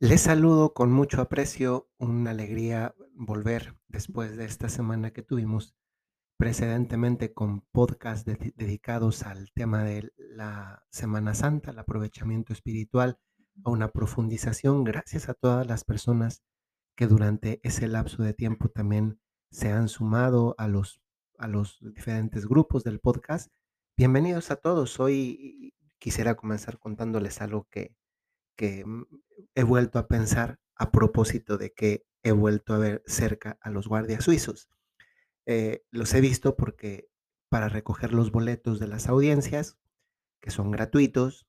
Les saludo con mucho aprecio, una alegría volver después de esta semana que tuvimos precedentemente con podcast dedi- dedicados al tema de la Semana Santa, el aprovechamiento espiritual, a una profundización. Gracias a todas las personas que durante ese lapso de tiempo también se han sumado a los, a los diferentes grupos del podcast. Bienvenidos a todos. Hoy quisiera comenzar contándoles algo que que mm, he vuelto a pensar a propósito de que he vuelto a ver cerca a los guardias suizos. Eh, los he visto porque para recoger los boletos de las audiencias, que son gratuitos,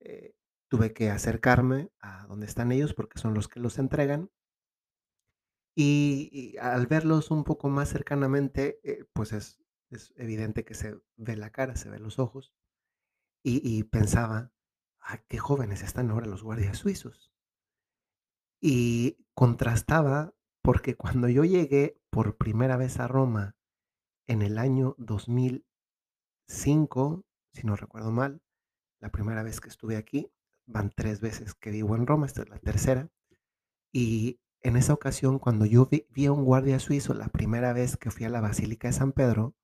eh, tuve que acercarme a donde están ellos porque son los que los entregan. Y, al verlos un poco más cercanamente, eh, pues es, es evidente que se ve la cara, se ven los ojos. Y pensaba, "Ay, qué jóvenes están ahora los guardias suizos. Y contrastaba porque cuando yo llegué por primera vez a Roma en el año 2005, si no recuerdo mal, la primera vez que estuve aquí, van 3 veces que vivo en Roma, esta es la tercera, y en esa ocasión, cuando yo vi vi a un guardia suizo la primera vez que fui a la Basílica de San Pedro,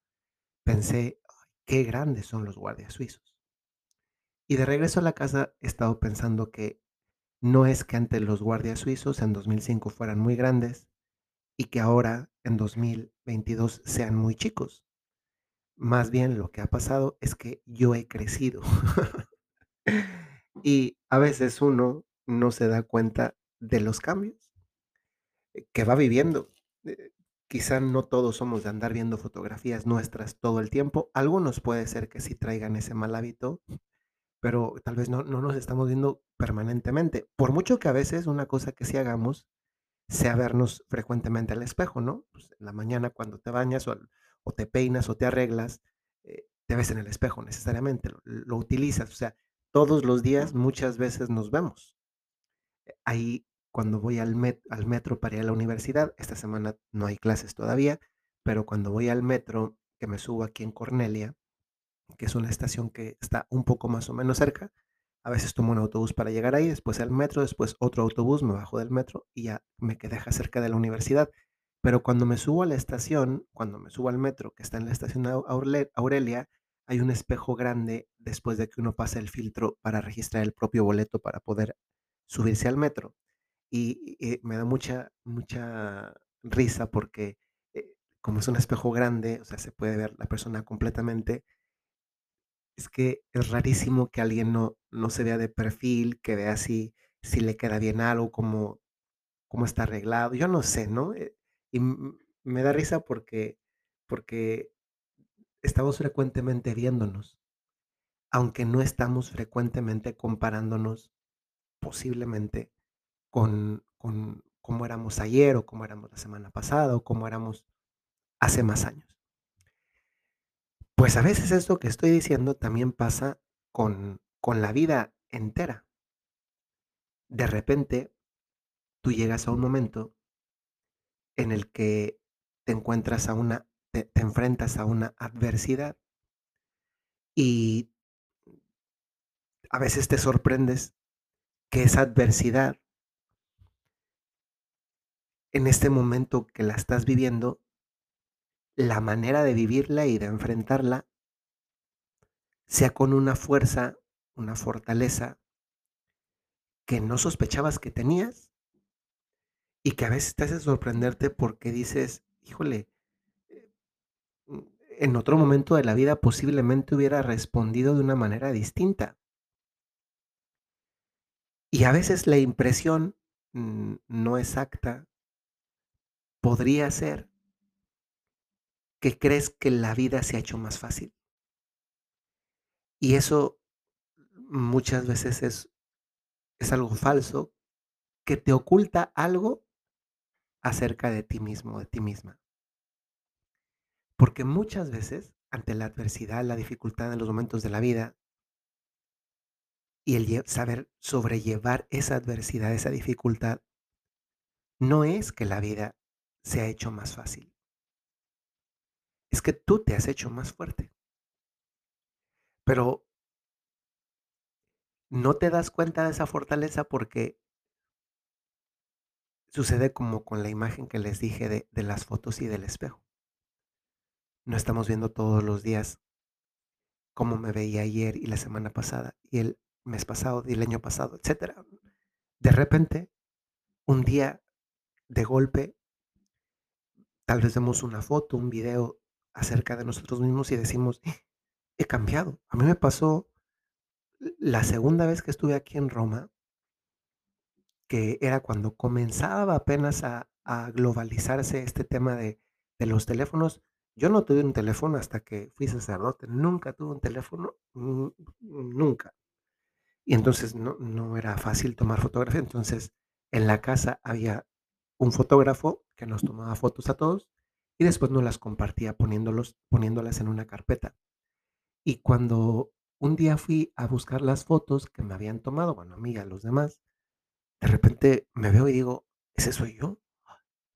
pensé: "Ay, qué grandes son los guardias suizos". Y de regreso a la casa he estado pensando que no es que antes los guardias suizos en 2005 fueran muy grandes, y que ahora en 2022 sean muy chicos. Más bien lo que ha pasado es que yo he crecido y a veces uno no se da cuenta de los cambios que va viviendo. Eh, quizá no todos somos de andar viendo fotografías nuestras todo el tiempo. Algunos puede ser que sí traigan ese mal hábito, pero tal vez no, no nos estamos viendo permanentemente. Por mucho que a veces una cosa que sí hagamos sea vernos frecuentemente al espejo, ¿no? Pues, en la mañana cuando te bañas o, te peinas o te arreglas, eh, te ves en el espejo necesariamente, lo, lo utilizas, o sea, todos los días muchas veces nos vemos. Ahí cuando voy al, met- al metro para ir a la universidad, esta semana no hay clases todavía, pero cuando voy al metro, que me subo aquí en Cornelia, que es una estación que está un poco más o menos cerca. A veces tomo un autobús para llegar ahí, después el metro, después otro autobús, me bajo del metro y ya me que deja cerca de la universidad. Pero cuando me subo a la estación, cuando me subo al metro, que está en la estación Aurelia, hay un espejo grande después de que uno pasa el filtro para registrar el propio boleto para poder subirse al metro. Y, y me da mucha, mucha risa porque eh, como es un espejo grande, o sea, se puede ver la persona completamente es que es rarísimo que alguien no no se vea de perfil, que vea si si le queda bien algo, cómo cómo está arreglado. Yo no sé, ¿no? Eh, y me da risa porque porque estamos frecuentemente viéndonos, aunque no estamos frecuentemente comparándonos, posiblemente, con con cómo éramos ayer, o cómo éramos la semana pasada, o cómo éramos hace más años. Pues a veces esto que estoy diciendo también pasa con con la vida entera. De repente tú llegas a un momento en el que te encuentras a una te te enfrentas a una adversidad y a veces te sorprendes que esa adversidad, en este momento que la estás viviendo, la manera de vivirla y de enfrentarla sea con una fuerza, una fortaleza que no sospechabas que tenías y que a veces te hace sorprenderte porque dices: "Híjole, eh, mm, en otro momento de la vida posiblemente hubiera respondido de una manera distinta". Y a veces la impresión, mm, no exacta podría ser que crees que la vida se ha hecho más fácil. Y eso muchas veces es es algo falso que te oculta algo acerca de ti mismo, de ti misma. Porque muchas veces, ante la adversidad, la dificultad en los momentos de la vida y el saber sobrellevar esa adversidad, esa dificultad, no es que la vida se ha hecho más fácil, es que tú te has hecho más fuerte. Pero No te das cuenta de esa fortaleza porque Sucede como con la imagen que les dije de de las fotos y del espejo. No estamos viendo todos los días cómo me veía ayer y la semana pasada, y el mes pasado, y el año pasado, etcétera. De repente, un día, de golpe tal vez vemos una foto, un video acerca de nosotros mismos y decimos: "He cambiado". A mí me pasó la segunda vez que estuve aquí en Roma que era cuando comenzaba apenas a globalizarse este tema de los teléfonos. Yo no tuve un teléfono hasta que fui sacerdote, nunca tuve un teléfono, nunca. Y entonces no no era fácil tomar fotografía. Entonces, en la casa había un fotógrafo que nos tomaba fotos a todos y después nos las compartía poniéndolos poniéndolas en una carpeta. Y cuando un día fui a buscar las fotos que me habían tomado, bueno, a mí y a los demás, de repente me veo y digo: "¿Ese soy yo?".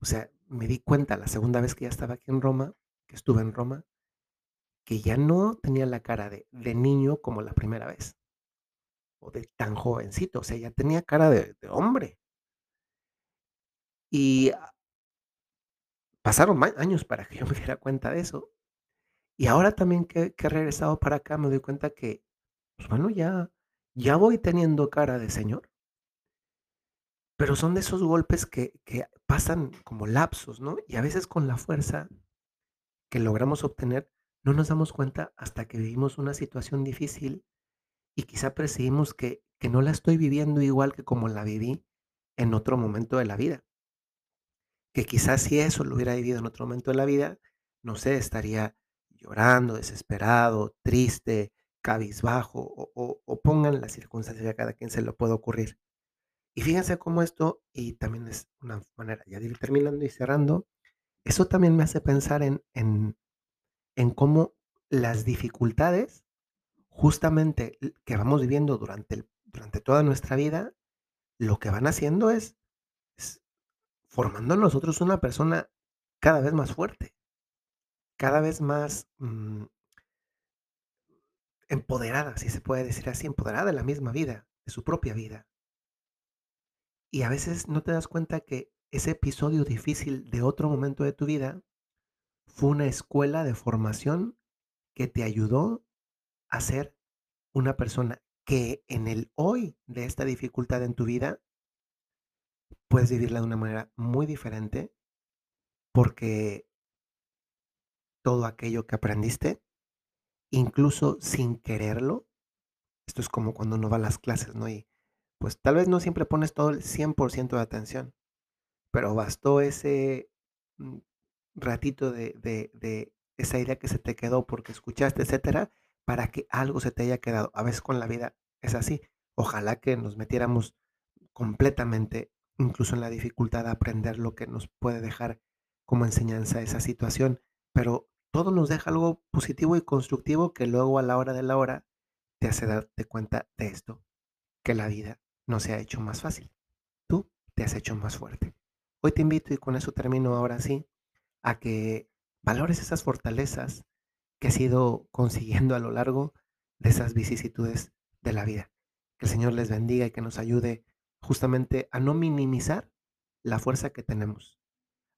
O sea, me di cuenta la segunda vez que ya estaba aquí en Roma, que estuve en Roma, que ya no tenía la cara de de niño como la primera vez. O de tan jovencito, o sea, ya tenía cara de de hombre. Y pasaron años para que yo me diera cuenta de eso. Y ahora también que que he regresado para acá, me doy cuenta que, pues, bueno, ya ya voy teniendo cara de señor. Pero son de esos golpes que que pasan como lapsos, ¿no? Y a veces con la fuerza que logramos obtener, no nos damos cuenta hasta que vivimos una situación difícil y quizá percibimos que que no la estoy viviendo igual que como la viví en otro momento de la vida. Que quizás si eso lo hubiera vivido en otro momento de la vida, no sé, estaría llorando, desesperado, triste, cabizbajo, o o o pongan las circunstancias a cada quien se le pueda ocurrir. Y fíjense cómo esto, y también es una manera ya de ir terminando y cerrando, eso también me hace pensar en en en cómo las dificultades, justamente, que vamos viviendo durante el durante toda nuestra vida, lo que van haciendo es formando en nosotros una persona cada vez más fuerte. Cada vez más, mm empoderada, si se puede decir así, empoderada de la misma vida, de su propia vida. Y a veces no te das cuenta que ese episodio difícil de otro momento de tu vida fue una escuela de formación que te ayudó a ser una persona que en el hoy de esta dificultad en tu vida puedes vivirla de una manera muy diferente porque todo aquello que aprendiste, incluso sin quererlo, esto es como cuando uno va a las clases, ¿no? Y, pues, tal vez no siempre pones todo el 100% de atención, pero bastó ese, mm, ratito de de de esa idea que se te quedó porque escuchaste, etcétera, para que algo se te haya quedado. A veces con la vida es así. Ojalá que nos metiéramos completamente, incluso en la dificultad, a aprender lo que nos puede dejar como enseñanza esa situación, pero todo nos deja algo positivo y constructivo que luego a la hora de la hora te hace darte cuenta de esto, que la vida no se ha hecho más fácil. Tú te has hecho más fuerte. Hoy te invito, y con eso termino ahora sí, a que valores esas fortalezas que has ido consiguiendo a lo largo de esas vicisitudes de la vida. Que el Señor les bendiga y que nos ayude justamente a no minimizar la fuerza que tenemos,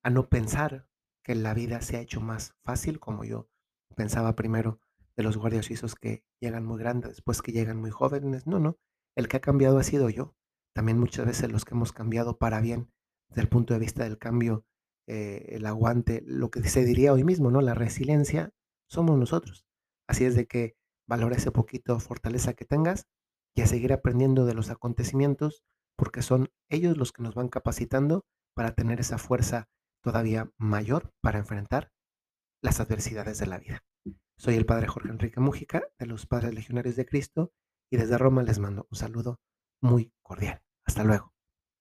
a no pensar que la vida se ha hecho más fácil, como yo pensaba primero de los guardias suizos que llegan muy grandes, después que llegan muy jóvenes. No, no, el que ha cambiado ha sido yo. También muchas veces los que hemos cambiado para bien, desde el punto de vista del cambio, eh, el aguante, lo que se diría hoy mismo, ¿no? La resiliencia, somos nosotros. Así es de que valora ese poquito fortaleza que tengas y a seguir aprendiendo de los acontecimientos, porque son ellos los que nos van capacitando para tener esa fuerza todavía mayor para enfrentar las adversidades de la vida. Soy el padre Jorge Enrique Mújica, de los Padres Legionarios de Cristo, y desde Roma les mando un saludo muy cordial. Hasta luego.